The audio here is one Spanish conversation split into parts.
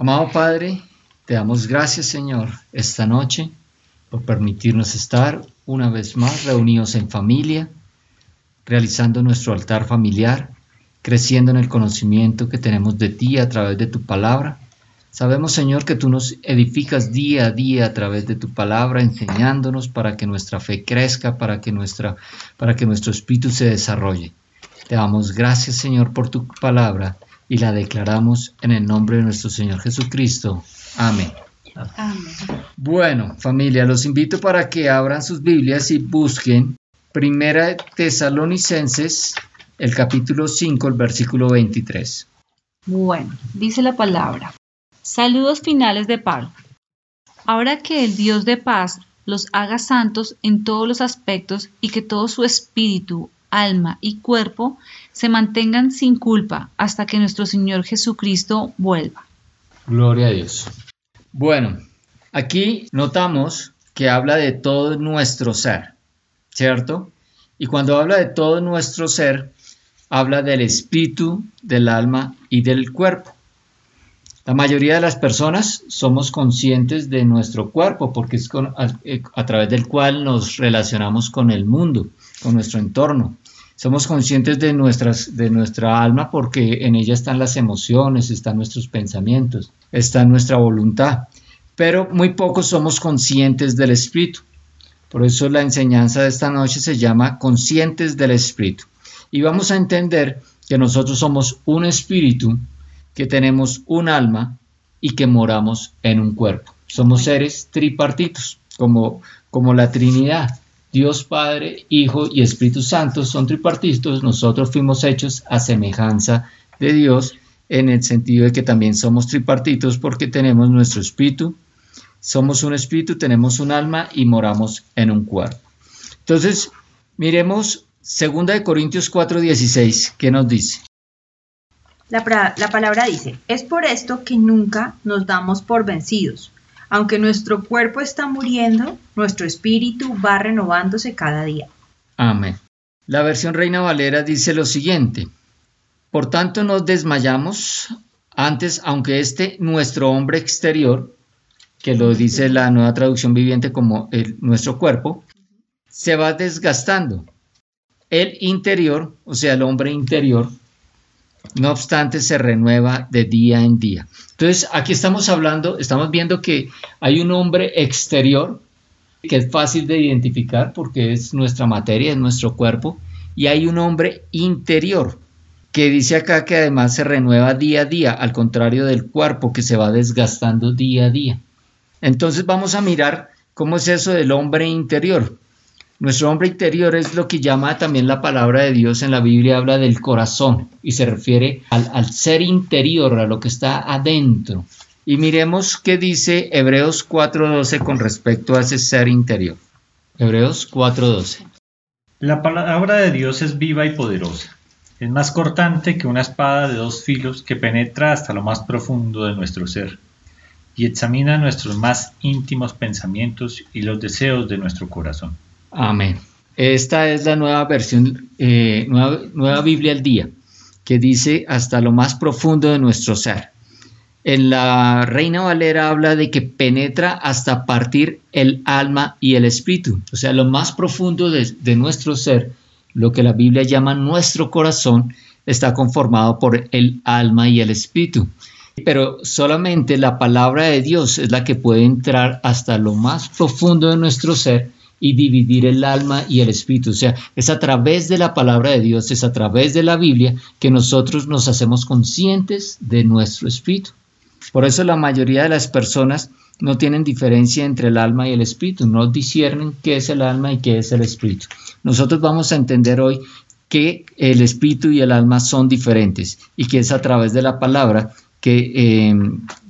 Amado Padre, te damos gracias, Señor, esta noche por permitirnos estar una vez más reunidos en familia, realizando nuestro altar familiar, creciendo en el conocimiento que tenemos de ti a través de tu palabra. Sabemos, Señor, que tú nos edificas día a día a través de tu palabra, enseñándonos para que nuestra fe crezca, para que, nuestra, para que nuestro espíritu se desarrolle. Te damos gracias, Señor, por tu palabra y la declaramos en el nombre de nuestro Señor Jesucristo. Amén. Bueno, familia, los invito para que abran sus Biblias y busquen Primera Tesalonicenses, el capítulo 5, el versículo 23. Bueno, dice la palabra. Saludos finales de Pablo. Ahora que el Dios de paz los haga santos en todos los aspectos y que todo su espíritu, alma y cuerpo se mantengan sin culpa hasta que nuestro Señor Jesucristo vuelva. Gloria a Dios. Bueno, aquí notamos que habla de todo nuestro ser, ¿cierto? Y cuando habla de todo nuestro ser, habla del espíritu, del alma y del cuerpo. La mayoría de las personas somos conscientes de nuestro cuerpo porque es a, a, través del cual nos relacionamos con el mundo, con nuestro entorno. Somos conscientes de, nuestras, de nuestra alma porque en ella están las emociones, están nuestros pensamientos, está nuestra voluntad, pero muy pocos somos conscientes del espíritu. Por eso la enseñanza de esta noche se llama conscientes del espíritu. Y vamos a entender que nosotros somos un espíritu, que tenemos un alma y que moramos en un cuerpo. Somos seres tripartitos, como, como la Trinidad. Dios Padre, Hijo y Espíritu Santo son tripartitos, nosotros fuimos hechos a semejanza de Dios en el sentido de que también somos tripartitos porque tenemos nuestro espíritu, somos un espíritu, tenemos un alma y moramos en un cuerpo. Entonces, miremos 2 de Corintios 4:16, ¿qué nos dice? La, la palabra dice, es por esto que nunca nos damos por vencidos aunque nuestro cuerpo está muriendo, nuestro espíritu va renovándose cada día. Amén. La versión Reina Valera dice lo siguiente, por tanto nos desmayamos antes, aunque este nuestro hombre exterior, que lo dice la nueva traducción viviente como nuestro cuerpo, se va desgastando. El interior, o sea, el hombre interior, no obstante se renueva de día en día. Entonces, aquí estamos hablando, estamos viendo que hay un hombre exterior que es fácil de identificar porque es nuestra materia, es nuestro cuerpo, y hay un hombre interior que dice acá que además se renueva día a día, al contrario del cuerpo que se va desgastando día a día. Entonces vamos a mirar cómo es eso del hombre interior. Nuestro hombre interior es lo que llama también la palabra de Dios en la Biblia, habla del corazón y se refiere al, ser interior, a lo que está adentro. Y miremos qué dice Hebreos 4.12 con respecto a ese ser interior. Hebreos 4.12. La palabra de Dios es viva y poderosa. Es más cortante que una espada de dos filos que penetra hasta lo más profundo de nuestro ser y examina nuestros más íntimos pensamientos y los deseos de nuestro corazón. Amén. Esta es la nueva versión, eh, nueva, nueva Biblia al día, que dice hasta lo más profundo de nuestro ser. En la Reina Valera habla de que penetra hasta partir el alma y el espíritu, o sea, lo más profundo de, de, nuestro ser, lo que la Biblia llama nuestro corazón, está conformado por el alma y el espíritu. Pero solamente la palabra de Dios es la que puede entrar hasta lo más profundo de nuestro ser y dividir el alma y el espíritu. O sea, es a través de la palabra de Dios, es a través de la Biblia que nosotros nos hacemos conscientes de nuestro espíritu. Por eso la mayoría de las personas no tienen diferencia entre el alma y el espíritu, no disciernen qué es el alma y qué es el espíritu. Nosotros vamos a entender hoy que el espíritu y el alma son diferentes y que es a través de la palabra que, eh,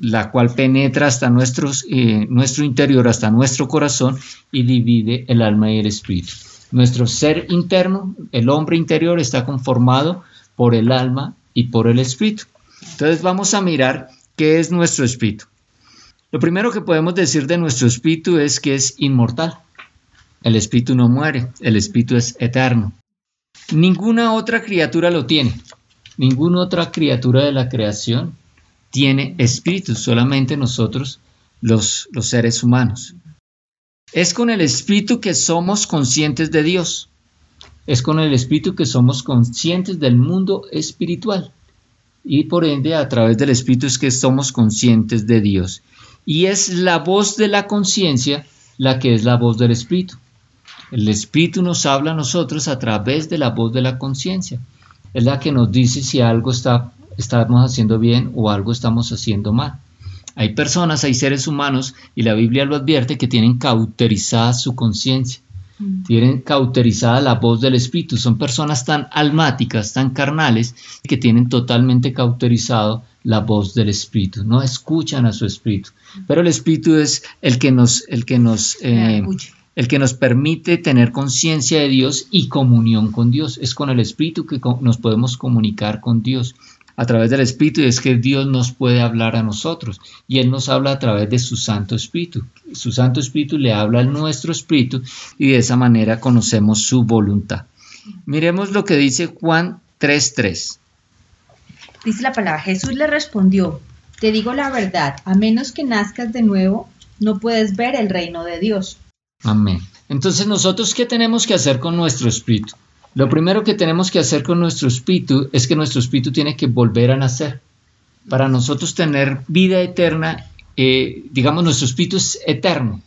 la cual penetra hasta eh, nuestro interior, hasta nuestro corazón y divide el alma y el espíritu. Nuestro ser interno, el hombre interior, está conformado por el alma y por el espíritu. Entonces vamos a mirar qué es nuestro espíritu. Lo primero que podemos decir de nuestro espíritu es que es inmortal. El espíritu no muere, el espíritu es eterno. Ninguna otra criatura lo tiene. Ninguna otra criatura de la creación tiene espíritu, solamente nosotros los, los seres humanos. Es con el espíritu que somos conscientes de Dios. Es con el espíritu que somos conscientes del mundo espiritual. Y por ende, a través del espíritu es que somos conscientes de Dios. Y es la voz de la conciencia la que es la voz del espíritu. El espíritu nos habla a nosotros a través de la voz de la conciencia. Es la que nos dice si algo está, estamos haciendo bien o algo estamos haciendo mal. Hay personas, hay seres humanos, y la Biblia lo advierte, que tienen cauterizada su conciencia, mm. tienen cauterizada la voz del Espíritu. Son personas tan almáticas, tan carnales, que tienen totalmente cauterizado la voz del Espíritu, no escuchan a su Espíritu. Pero el Espíritu es el que nos, el que nos, eh, el que nos permite tener conciencia de Dios y comunión con Dios. Es con el Espíritu que nos podemos comunicar con Dios a través del Espíritu es que Dios nos puede hablar a nosotros y Él nos habla a través de su Santo Espíritu. Su Santo Espíritu le habla a nuestro Espíritu y de esa manera conocemos su voluntad. Miremos lo que dice Juan 3.3. Dice la palabra, Jesús le respondió, te digo la verdad, a menos que nazcas de nuevo, no puedes ver el reino de Dios. Amén. Entonces nosotros, ¿qué tenemos que hacer con nuestro espíritu? Lo primero que tenemos que hacer con nuestro espíritu es que nuestro espíritu tiene que volver a nacer. Para nosotros tener vida eterna, eh, digamos, nuestro espíritu es eterno.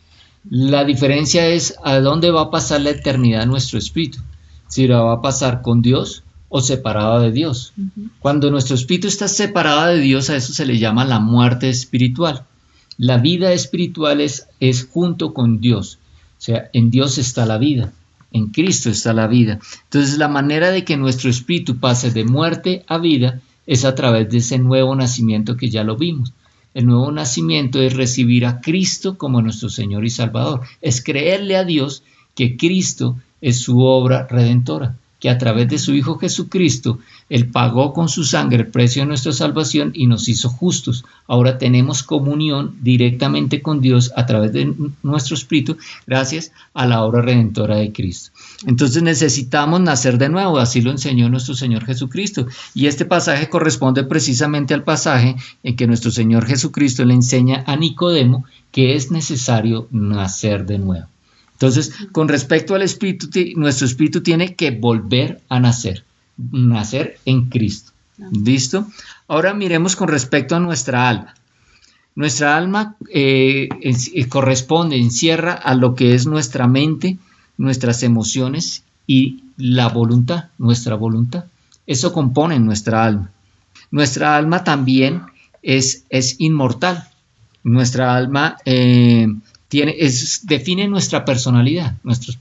La diferencia es a dónde va a pasar la eternidad nuestro espíritu. Si la va a pasar con Dios o separado de Dios. Cuando nuestro espíritu está separado de Dios, a eso se le llama la muerte espiritual. La vida espiritual es, es junto con Dios. O sea, en Dios está la vida. En Cristo está la vida. Entonces la manera de que nuestro espíritu pase de muerte a vida es a través de ese nuevo nacimiento que ya lo vimos. El nuevo nacimiento es recibir a Cristo como nuestro Señor y Salvador. Es creerle a Dios que Cristo es su obra redentora que a través de su Hijo Jesucristo, Él pagó con su sangre el precio de nuestra salvación y nos hizo justos. Ahora tenemos comunión directamente con Dios a través de nuestro Espíritu, gracias a la obra redentora de Cristo. Entonces necesitamos nacer de nuevo, así lo enseñó nuestro Señor Jesucristo. Y este pasaje corresponde precisamente al pasaje en que nuestro Señor Jesucristo le enseña a Nicodemo que es necesario nacer de nuevo. Entonces, con respecto al espíritu, nuestro espíritu tiene que volver a nacer, nacer en Cristo. ¿Listo? Ahora miremos con respecto a nuestra alma. Nuestra alma eh, eh, corresponde, encierra a lo que es nuestra mente, nuestras emociones y la voluntad, nuestra voluntad. Eso compone nuestra alma. Nuestra alma también es, es inmortal. Nuestra alma eh, define nuestra personalidad, nuestros,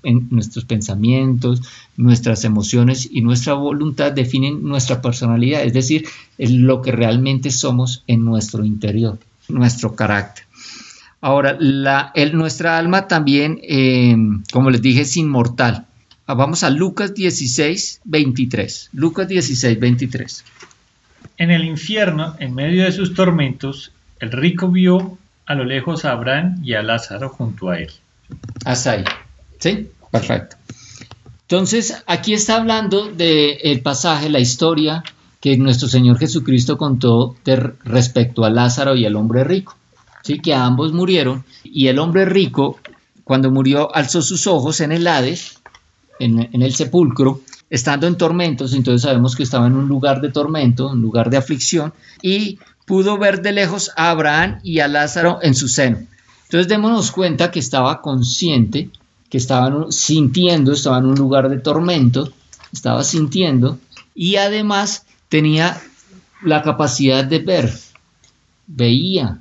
pensamientos, nuestras emociones y nuestra voluntad definen nuestra personalidad, es decir, lo que realmente somos en nuestro interior, nuestro carácter. Ahora, nuestra alma también, eh, como les dije, es inmortal. Ah, vamos a Lucas 16, 23. Lucas 16, 23. En el infierno, en medio de sus tormentos, el rico vio a lo lejos a Abraham y a Lázaro junto a él. Hasta ahí. ¿Sí? Perfecto. Entonces, aquí está hablando del pasaje, la historia que nuestro Señor Jesucristo contó respecto a Lázaro y al hombre rico. ¿sí? Que ambos murieron y el hombre rico, cuando murió, alzó sus ojos en el Hades, en, en el sepulcro, estando en tormentos, entonces sabemos que estaba en un lugar de tormento, un lugar de aflicción, y pudo ver de lejos a Abraham y a Lázaro en su seno. Entonces démonos cuenta que estaba consciente, que estaba sintiendo, estaba en un lugar de tormento, estaba sintiendo y además tenía la capacidad de ver, veía.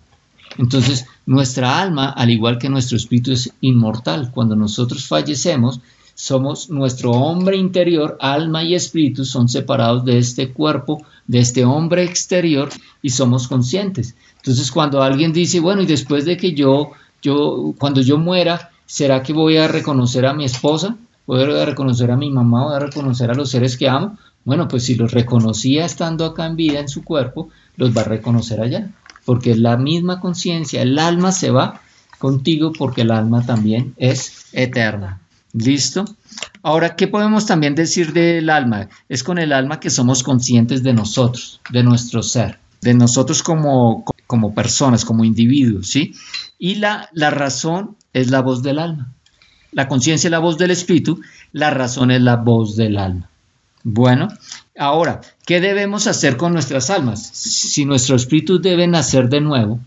Entonces nuestra alma, al igual que nuestro espíritu, es inmortal. Cuando nosotros fallecemos, somos nuestro hombre interior, alma y espíritu son separados de este cuerpo de este hombre exterior y somos conscientes. Entonces cuando alguien dice, bueno, y después de que yo, yo, cuando yo muera, ¿será que voy a reconocer a mi esposa? ¿Voy a reconocer a mi mamá? ¿Voy a reconocer a los seres que amo? Bueno, pues si los reconocía estando acá en vida, en su cuerpo, los va a reconocer allá. Porque es la misma conciencia, el alma se va contigo porque el alma también es eterna. ¿Listo? Ahora, ¿qué podemos también decir del alma? Es con el alma que somos conscientes de nosotros, de nuestro ser. de nosotros como, como personas, como individuos, ¿sí? Y la, la razón es la voz del alma. La conciencia es la voz del espíritu, la razón es la voz del alma. Bueno, ahora, ¿qué debemos hacer con nuestras almas? Si nuestro espíritu debe nacer de nuevo,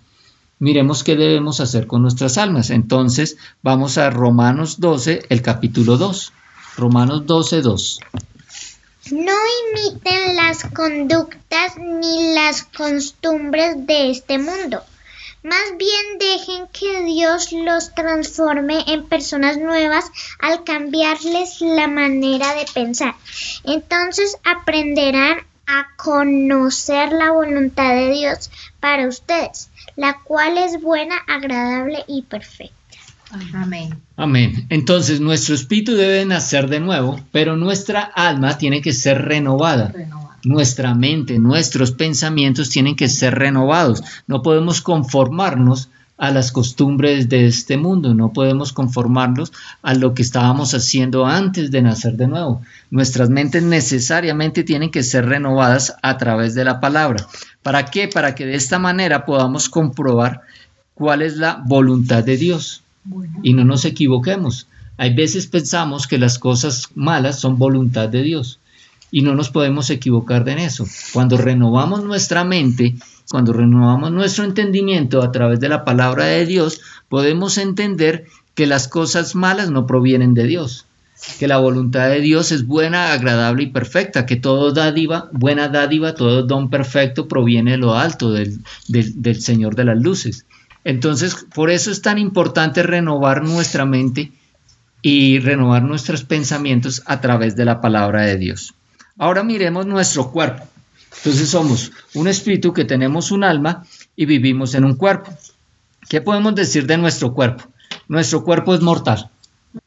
miremos qué debemos hacer con nuestras almas. Entonces, vamos a Romanos 12, el capítulo 2. Romanos 12, 2. No imiten las conductas ni las costumbres de este mundo. Más bien dejen que Dios los transforme en personas nuevas al cambiarles la manera de pensar. Entonces aprenderán a conocer la voluntad de Dios para ustedes, la cual es buena, agradable y perfecta. Amén. Amén. Entonces nuestro espíritu debe nacer de nuevo, pero nuestra alma tiene que ser renovada. Renovado. Nuestra mente, nuestros pensamientos tienen que ser renovados. No podemos conformarnos a las costumbres de este mundo, no podemos conformarnos a lo que estábamos haciendo antes de nacer de nuevo. Nuestras mentes necesariamente tienen que ser renovadas a través de la palabra. ¿Para qué? Para que de esta manera podamos comprobar cuál es la voluntad de Dios Bueno. y no nos equivoquemos. Hay veces pensamos que las cosas malas son voluntad de Dios y no nos podemos equivocar en eso. Cuando renovamos nuestra mente, cuando renovamos nuestro entendimiento a través de la palabra de Dios, podemos entender que las cosas malas no provienen de Dios, que la voluntad de Dios es buena, agradable y perfecta, que todo dádiva, buena dádiva, todo don perfecto proviene de lo alto, del, del- del Señor de las luces. Entonces, por eso es tan importante renovar nuestra mente y renovar nuestros pensamientos a través de la palabra de Dios. Ahora miremos nuestro cuerpo. Entonces somos un espíritu que tenemos un alma y vivimos en un cuerpo. ¿Qué podemos decir de nuestro cuerpo? Nuestro cuerpo es mortal.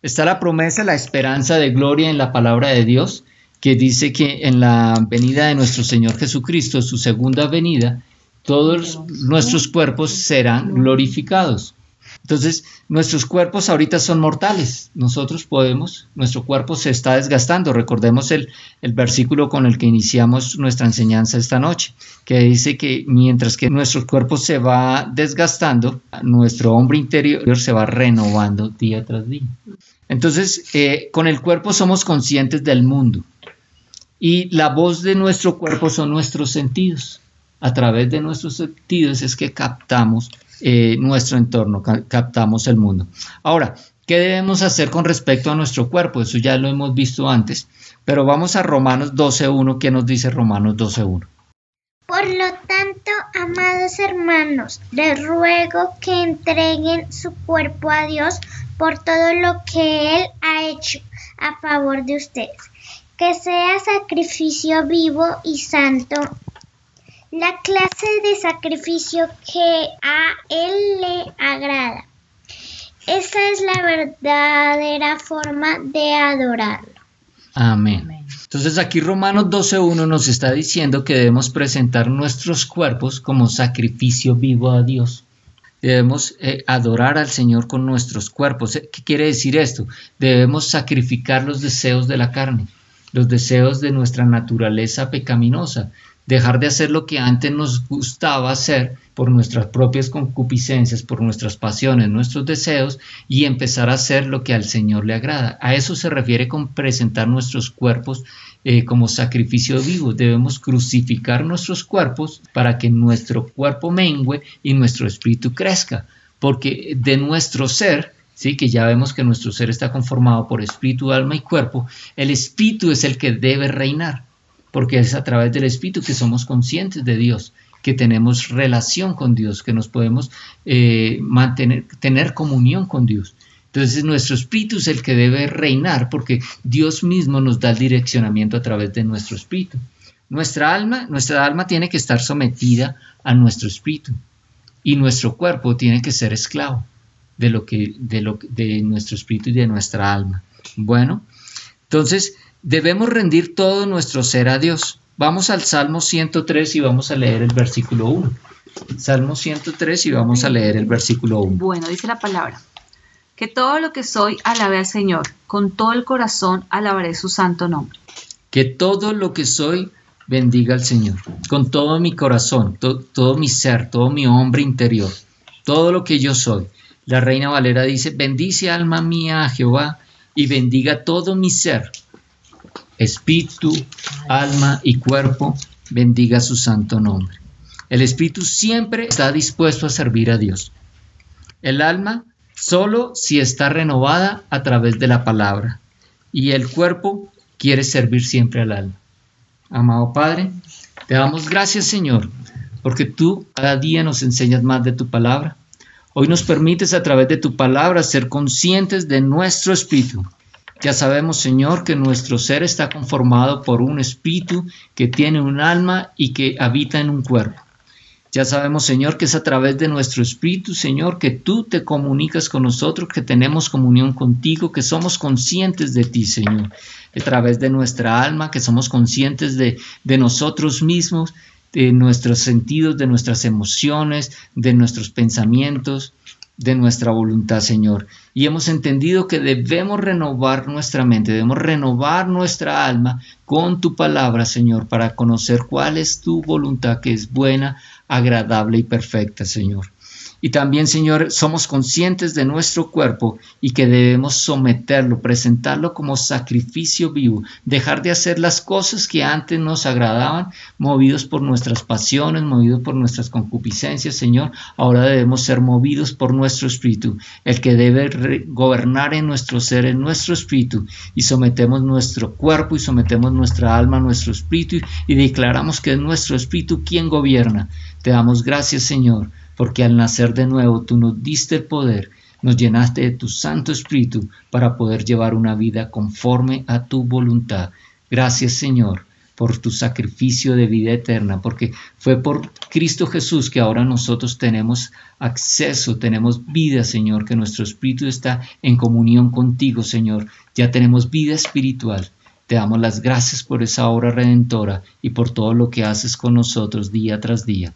Está la promesa, la esperanza de gloria en la palabra de Dios, que dice que en la venida de nuestro Señor Jesucristo, su segunda venida, todos nuestros cuerpos serán glorificados. Entonces, nuestros cuerpos ahorita son mortales. Nosotros podemos, nuestro cuerpo se está desgastando. Recordemos el, el versículo con el que iniciamos nuestra enseñanza esta noche, que dice que mientras que nuestro cuerpo se va desgastando, nuestro hombre interior se va renovando día tras día. Entonces, eh, con el cuerpo somos conscientes del mundo y la voz de nuestro cuerpo son nuestros sentidos. A través de nuestros sentidos es que captamos eh, nuestro entorno, ca- captamos el mundo. Ahora, ¿qué debemos hacer con respecto a nuestro cuerpo? Eso ya lo hemos visto antes, pero vamos a Romanos 12.1. ¿Qué nos dice Romanos 12.1? Por lo tanto, amados hermanos, les ruego que entreguen su cuerpo a Dios por todo lo que Él ha hecho a favor de ustedes, que sea sacrificio vivo y santo, la clase de sacrificio que a Él le agrada. Esa es la verdadera forma de adorarlo. Amén. Entonces aquí Romanos 12.1 nos está diciendo que debemos presentar nuestros cuerpos como sacrificio vivo a Dios. Debemos eh, adorar al Señor con nuestros cuerpos. Eh, ¿Qué quiere decir esto? Debemos sacrificar los deseos de la carne, los deseos de nuestra naturaleza pecaminosa, dejar de hacer lo que antes nos gustaba hacer por nuestras propias concupiscencias, por nuestras pasiones, nuestros deseos y empezar a hacer lo que al Señor le agrada. A eso se refiere con presentar nuestros cuerpos eh, como sacrificio vivo. Debemos crucificar nuestros cuerpos para que nuestro cuerpo mengue y nuestro espíritu crezca, porque de nuestro ser ¿sí? que ya vemos que nuestro ser está conformado por espíritu, alma y cuerpo, el espíritu es el que debe reinar, porque es a través del espíritu que somos conscientes de Dios, que tenemos relación con Dios, que nos podemos eh, mantener, tener comunión con Dios. Entonces nuestro espíritu es el que debe reinar porque Dios mismo nos da el direccionamiento a través de nuestro espíritu. Nuestra alma, nuestra alma tiene que estar sometida a nuestro espíritu y nuestro cuerpo tiene que ser esclavo de lo que de lo de nuestro espíritu y de nuestra alma. Bueno, entonces debemos rendir todo nuestro ser a Dios. Vamos al Salmo 103 y vamos a leer el versículo 1. Salmo 103 y vamos a leer el versículo 1. Bueno, dice la palabra. Que todo lo que soy alabe al Señor, con todo el corazón alabaré su santo nombre. Que todo lo que soy bendiga al Señor. Con todo mi corazón, todo mi ser, todo mi hombre interior, todo lo que yo soy. La Reina Valera dice, bendice alma mía a Jehová y bendiga todo mi ser. Espíritu, alma y cuerpo, bendiga su santo nombre. El espíritu siempre está dispuesto a servir a Dios. El alma solo si está renovada a través de la palabra. Y el cuerpo quiere servir siempre al alma. Amado Padre, te damos gracias Señor, porque tú cada día nos enseñas más de tu palabra. Hoy nos permites a través de tu palabra ser conscientes de nuestro espíritu. Ya sabemos, Señor, que nuestro ser está conformado por un espíritu que tiene un alma y que habita en un cuerpo. Ya sabemos, Señor, que es a través de nuestro Espíritu, Señor, que tú te comunicas con nosotros, que tenemos comunión contigo, que somos conscientes de ti, Señor. A través de nuestra alma, que somos conscientes de, nosotros mismos, de nuestros sentidos, de nuestras emociones, de nuestros pensamientos, de nuestra voluntad, Señor. Y hemos entendido que debemos renovar nuestra mente, debemos renovar nuestra alma con tu palabra, Señor, para conocer cuál es tu voluntad que es buena, agradable y perfecta, Señor. Y también, Señor, somos conscientes de nuestro cuerpo y que debemos someterlo, presentarlo como sacrificio vivo, dejar de hacer las cosas que antes nos agradaban, movidos por nuestras pasiones, movidos por nuestras concupiscencias, Señor. Ahora debemos ser movidos por nuestro espíritu, el que debe gobernar en nuestro ser, en nuestro espíritu, y sometemos nuestro cuerpo y sometemos nuestra alma, nuestro espíritu, y declaramos que es nuestro espíritu quien gobierna. Te damos gracias, Señor porque al nacer de nuevo tú nos diste el poder, nos llenaste de tu Santo Espíritu para poder llevar una vida conforme a tu voluntad. Gracias Señor por tu sacrificio de vida eterna, porque fue por Cristo Jesús que ahora nosotros tenemos acceso, tenemos vida, Señor, que nuestro espíritu está en comunión contigo, Señor. Ya tenemos vida espiritual. Te damos las gracias por esa obra redentora y por todo lo que haces con nosotros día tras día.